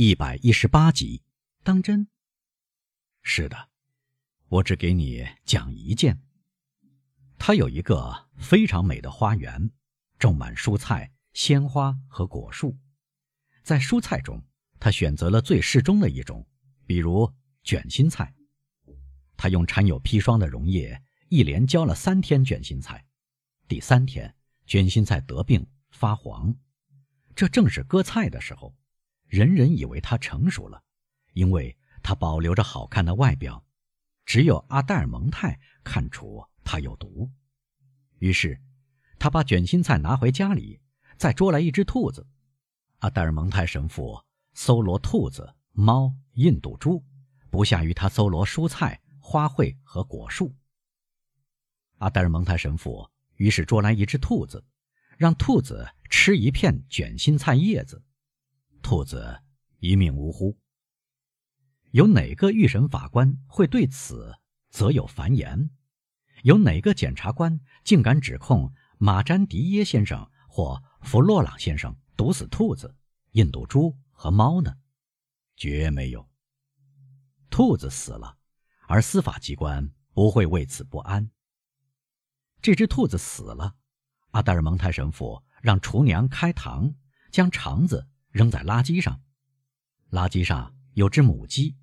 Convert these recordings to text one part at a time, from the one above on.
一百一十八集，当真？是的，我只给你讲一件。他有一个非常美的花园，种满蔬菜、鲜花和果树。在蔬菜中，他选择了最适中的一种，比如卷心菜。他用掺有砒霜的溶液，一连浇了三天卷心菜。第三天，卷心菜得病发黄，这正是割菜的时候。人人以为它成熟了，因为它保留着好看的外表。只有阿黛尔蒙泰看出它有毒，于是他把卷心菜拿回家里，再捉来一只兔子。阿黛尔蒙泰神父搜罗兔子、猫、印度猪，不下于他搜罗蔬菜、花卉和果树。阿黛尔蒙泰神父于是捉来一只兔子，让兔子吃一片卷心菜叶子，兔子一命呜呼。有哪个预审法官会对此则有繁言？有哪个检察官竟敢指控马詹迪耶先生或弗洛朗先生毒死兔子、印度猪和猫呢？绝没有。兔子死了，而司法机关不会为此不安。这只兔子死了，阿达尔蒙泰神父让厨娘开膛，将肠子扔在垃圾上，垃圾上。有只母鸡，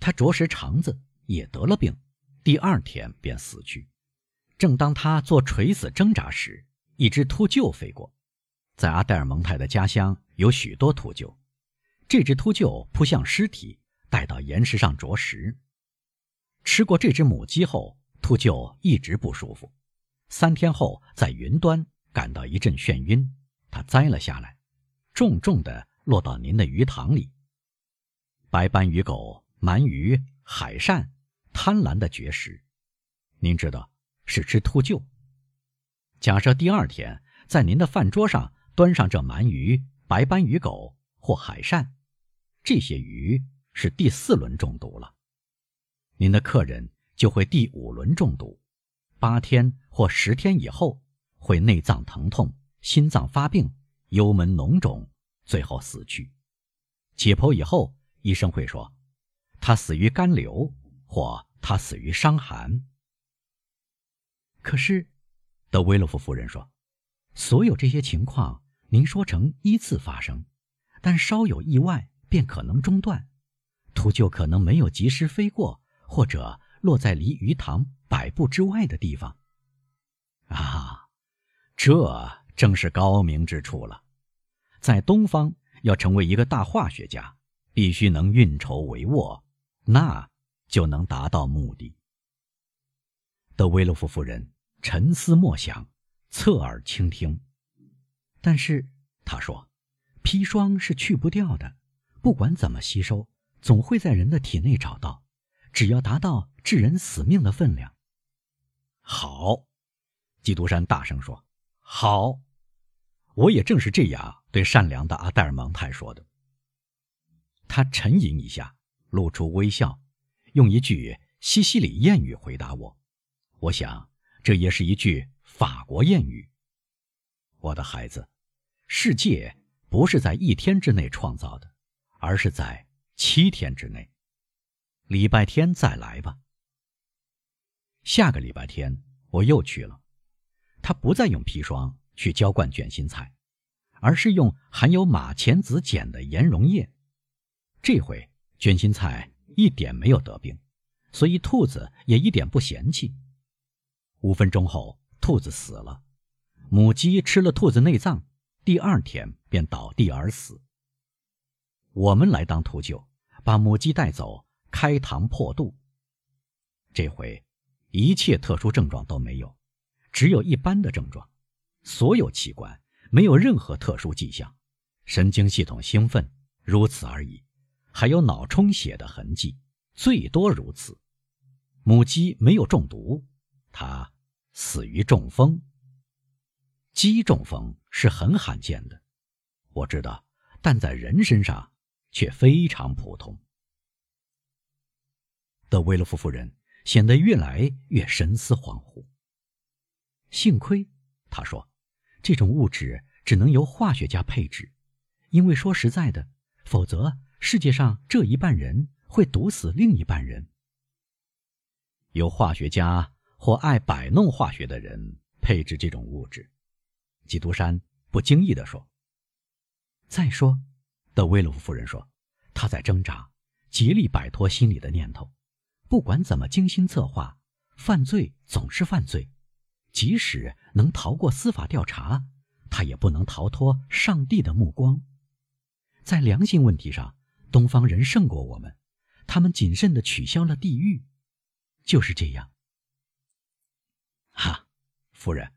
它啄食肠子也得了病，第二天便死去。正当它做垂死挣扎时，一只秃鹫飞过。在阿黛尔蒙泰的家乡有许多秃鹫，这只秃鹫扑向尸体，带到岩石上啄食。吃过这只母鸡后，秃鹫一直不舒服。三天后，在云端感到一阵眩晕，它栽了下来，重重地落到您的鱼塘里。白斑鱼狗、鳗鱼、海扇，贪婪的绝食。您知道是吃秃鹫。假设第二天在您的饭桌上端上这鳗鱼、白斑鱼狗或海扇，这些鱼是第四轮中毒了。您的客人就会第五轮中毒，八天或十天以后会内脏疼痛、心脏发病、幽门脓肿，最后死去。解剖以后。医生会说，他死于肝瘤，或他死于伤寒。可是，德维洛夫夫人说，所有这些情况您说成依次发生，但稍有意外便可能中断，秃鹫可能没有及时飞过，或者落在离鱼塘百步之外的地方。啊，这正是高明之处了，在东方要成为一个大化学家。必须能运筹帷幄，那就能达到目的。德维洛夫夫人沉思默想，侧耳倾听。但是她说：“砒霜是去不掉的，不管怎么吸收，总会在人的体内找到，只要达到致人死命的分量。”好，基督山大声说：“好，我也正是这样对善良的阿黛尔蒙泰说的。”他沉吟一下，露出微笑，用一句西西里谚语回答我。我想，这也是一句法国谚语。我的孩子，世界不是在一天之内创造的，而是在七天之内。礼拜天再来吧。下个礼拜天我又去了，他不再用砒霜去浇灌卷心菜，而是用含有马钱子碱的盐溶液。这回卷心菜一点没有得病，所以兔子也一点不嫌弃。五分钟后，兔子死了，母鸡吃了兔子内脏，第二天便倒地而死。我们来当秃鹫，把母鸡带走，开膛破肚。这回一切特殊症状都没有，只有一般的症状，所有器官没有任何特殊迹象，神经系统兴奋，如此而已。还有脑充血的痕迹，最多如此。母鸡没有中毒，它死于中风。鸡中风是很罕见的，我知道，但在人身上却非常普通。德维勒夫夫人显得越来越神思恍惚。幸亏，她说，这种物质只能由化学家配置，因为说实在的，否则。世界上这一半人会毒死另一半人。有化学家或爱摆弄化学的人配置这种物质。基督山不经意地说。再说，德威洛夫夫人说，她在挣扎，极力摆脱心里的念头。不管怎么精心策划，犯罪总是犯罪。即使能逃过司法调查，他也不能逃脱上帝的目光。在良心问题上，东方人胜过我们，他们谨慎地取消了地狱。就是这样。哈，夫人，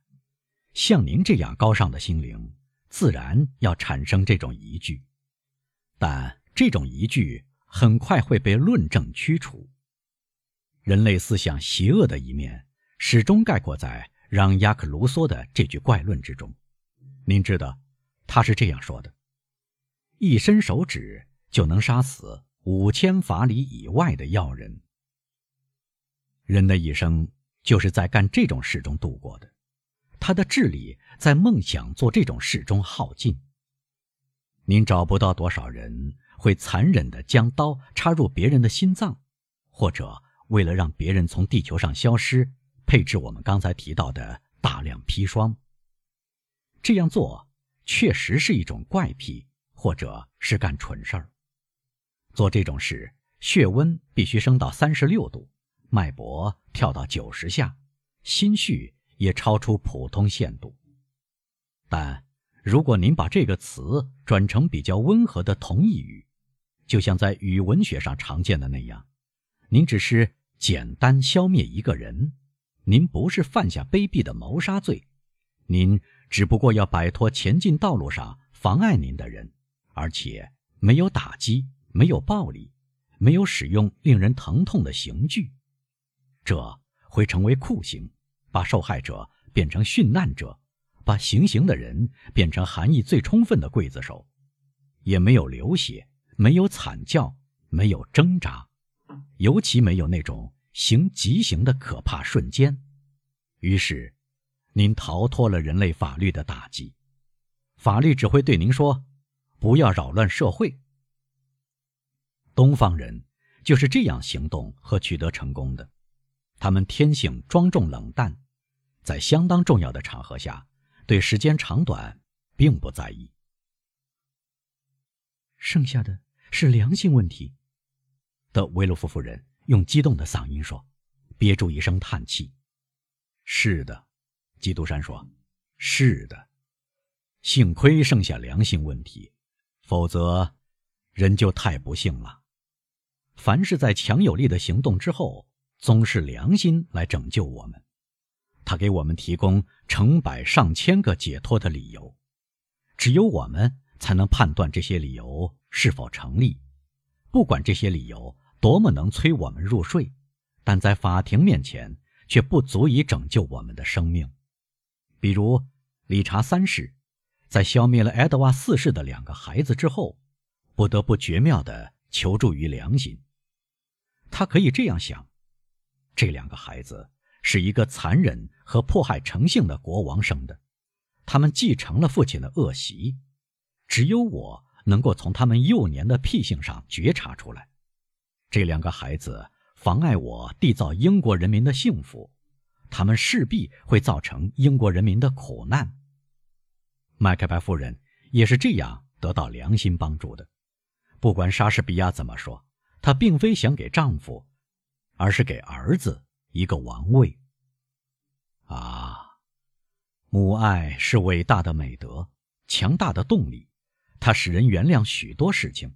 像您这样高尚的心灵，自然要产生这种疑惧，但这种疑惧很快会被论证驱除。人类思想邪恶的一面，始终概括在。让亚克卢梭的这句怪论之中，您知道，他是这样说的：一伸手指就能杀死五千法里以外的要人。人的一生就是在干这种事中度过的，他的智力在梦想做这种事中耗尽。您找不到多少人会残忍地将刀插入别人的心脏，或者为了让别人从地球上消失。配置我们刚才提到的大量砒霜。这样做确实是一种怪癖，或者是干蠢事儿。做这种事，血温必须升到三十六度，脉搏跳到九十下，心绪也超出普通限度。但如果您把这个词转成比较温和的同义语，就像在语文学上常见的那样，您只是简单消灭一个人。您不是犯下卑鄙的谋杀罪，您只不过要摆脱前进道路上妨碍您的人，而且没有打击，没有暴力，没有使用令人疼痛的刑具，这会成为酷刑，把受害者变成殉难者，把行刑的人变成含义最充分的刽子手，也没有流血，没有惨叫，没有挣扎，尤其没有那种。行极刑的可怕瞬间，于是，您逃脱了人类法律的打击。法律只会对您说：“不要扰乱社会。”东方人就是这样行动和取得成功的。他们天性庄重冷淡，在相当重要的场合下，对时间长短并不在意。剩下的是良心问题，的维洛夫夫人。用激动的嗓音说，憋住一声叹气。是的，基督山说：“是的，幸亏剩下良心问题，否则人就太不幸了。凡是在强有力的行动之后，总是良心来拯救我们，他给我们提供成百上千个解脱的理由，只有我们才能判断这些理由是否成立，不管这些理由。”多么能催我们入睡，但在法庭面前却不足以拯救我们的生命。比如，理查三世在消灭了爱德华四世的两个孩子之后，不得不绝妙地求助于良心。他可以这样想：这两个孩子是一个残忍和迫害成性的国王生的，他们继承了父亲的恶习，只有我能够从他们幼年的癖性上觉察出来。这两个孩子妨碍我缔造英国人民的幸福，他们势必会造成英国人民的苦难。麦克白夫人也是这样得到良心帮助的。不管莎士比亚怎么说，她并非想给丈夫，而是给儿子一个王位。啊，母爱是伟大的美德，强大的动力，它使人原谅许多事情。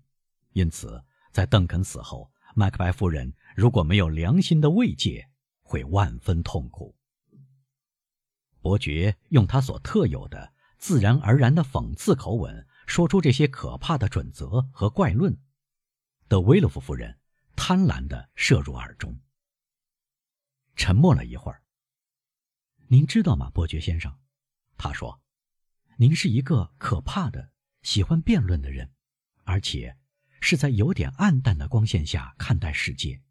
因此，在邓肯死后。麦克白夫人如果没有良心的慰藉，会万分痛苦。伯爵用他所特有的自然而然的讽刺口吻说出这些可怕的准则和怪论，德威洛夫夫人贪婪地摄入耳中。沉默了一会儿。您知道吗，伯爵先生？他说：“您是一个可怕的、喜欢辩论的人，而且……”是在有点暗淡的光线下看待世界。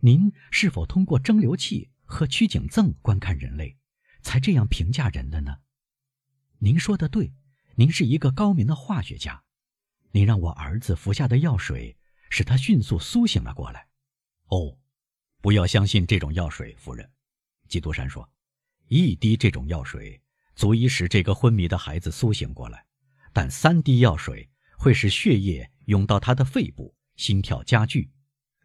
您是否通过蒸馏器和曲颈赠观看人类，才这样评价人的呢？您说的对，您是一个高明的化学家，你让我儿子服下的药水，使他迅速苏醒了过来。哦，不要相信这种药水，夫人。基督山说：“一滴这种药水足以使这个昏迷的孩子苏醒过来，但三滴药水会使血液涌到他的肺部，心跳加剧；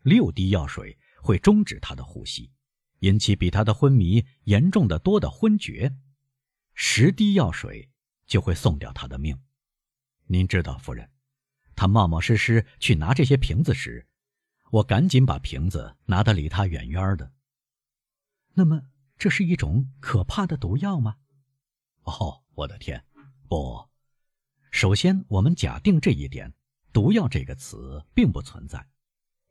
六滴药水会终止他的呼吸，引起比他的昏迷严重的多的昏厥；十滴药水就会送掉他的命。您知道，夫人，他冒冒失失去拿这些瓶子时，我赶紧把瓶子拿得离他远远的。那么。”这是一种可怕的毒药吗？哦，我的天，不！首先，我们假定这一点：毒药这个词并不存在，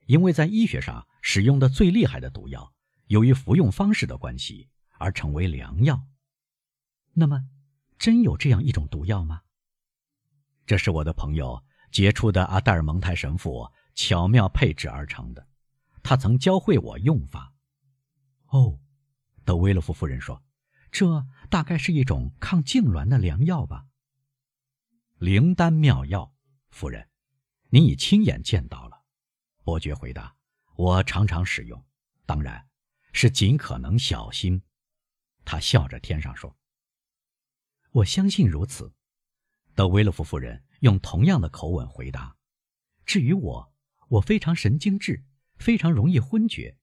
因为在医学上使用的最厉害的毒药，由于服用方式的关系而成为良药。那么，真有这样一种毒药吗？这是我的朋友杰出的阿黛尔蒙泰神父巧妙配制而成的，他曾教会我用法。哦。德威洛夫夫人说：“这大概是一种抗痉挛的良药吧？”灵丹妙药，夫人，您已亲眼见到了。”伯爵回答：“我常常使用，当然是尽可能小心。”他笑着添上说：“我相信如此。”德威洛夫夫人用同样的口吻回答：“至于我，我非常神经质，非常容易昏厥。”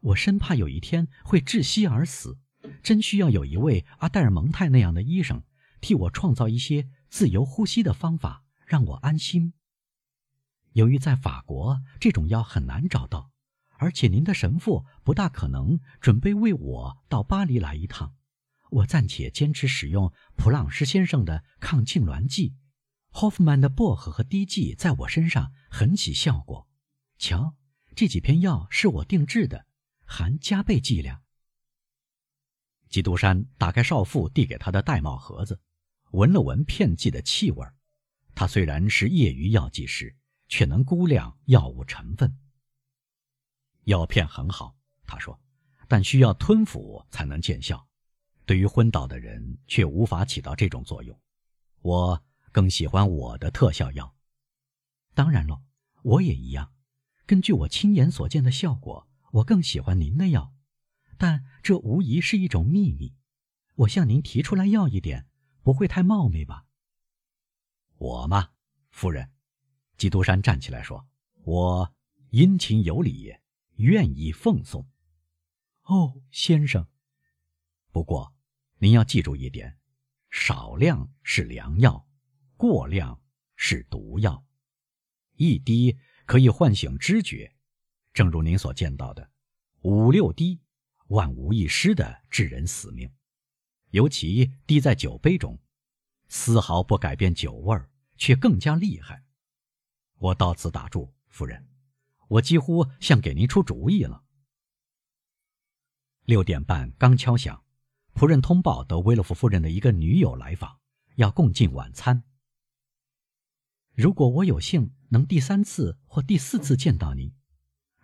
我生怕有一天会窒息而死，真需要有一位阿黛尔蒙泰那样的医生替我创造一些自由呼吸的方法，让我安心。由于在法国这种药很难找到，而且您的神父不大可能准备为我到巴黎来一趟，我暂且坚持使用普朗什先生的抗痉挛剂。霍夫曼的薄荷和滴剂在我身上很起效果。瞧，这几片药是我定制的。含加倍剂量。基督山打开少妇递给他的玳瑁盒子，闻了闻片剂的气味。他虽然是业余药剂师，却能估量药物成分。药片很好，他说，但需要吞服才能见效。对于昏倒的人，却无法起到这种作用。我更喜欢我的特效药。当然了，我也一样。根据我亲眼所见的效果。我更喜欢您的药，但这无疑是一种秘密。我向您提出来要一点，不会太冒昧吧？我嘛，夫人？基督山站起来说：“我殷勤有礼，愿意奉送。”哦，先生。不过，您要记住一点：少量是良药，过量是毒药。一滴可以唤醒知觉。正如您所见到的，五六滴，万无一失的致人死命。尤其滴在酒杯中，丝毫不改变酒味儿，却更加厉害。我到此打住，夫人，我几乎像给您出主意了。六点半刚敲响，仆人通报德威洛夫夫人的一个女友来访，要共进晚餐。如果我有幸能第三次或第四次见到您。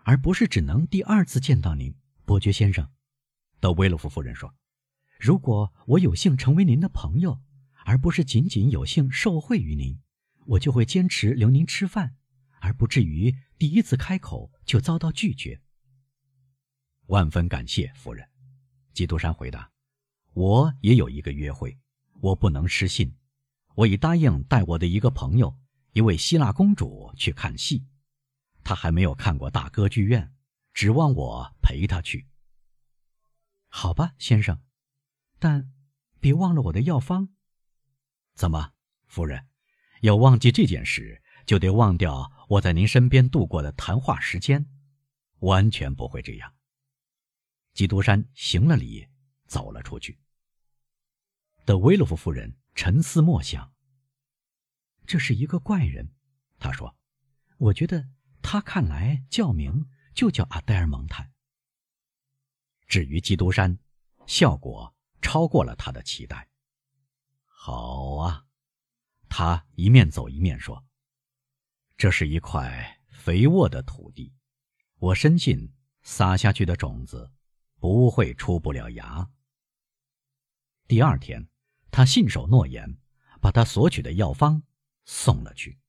而不是只能第二次见到您，伯爵先生，德威洛夫夫人说：“如果我有幸成为您的朋友，而不是仅仅有幸受惠于您，我就会坚持留您吃饭，而不至于第一次开口就遭到拒绝。”万分感谢，夫人。”基督山回答：“我也有一个约会，我不能失信。我已答应带我的一个朋友，一位希腊公主去看戏。”她还没有看过大歌剧院，指望我陪她去。好吧，先生，但别忘了我的药方。怎么，夫人，要忘记这件事，就得忘掉我在您身边度过的谈话时间？完全不会这样。基督山行了礼，走了出去。德维洛夫夫人沉思默想。这是一个怪人，他说：“我觉得。”他看来叫名就叫阿黛尔蒙泰。至于基督山，效果超过了他的期待。好啊，他一面走一面说：“这是一块肥沃的土地，我深信撒下去的种子不会出不了芽。”第二天，他信守诺言，把他索取的药方送了去。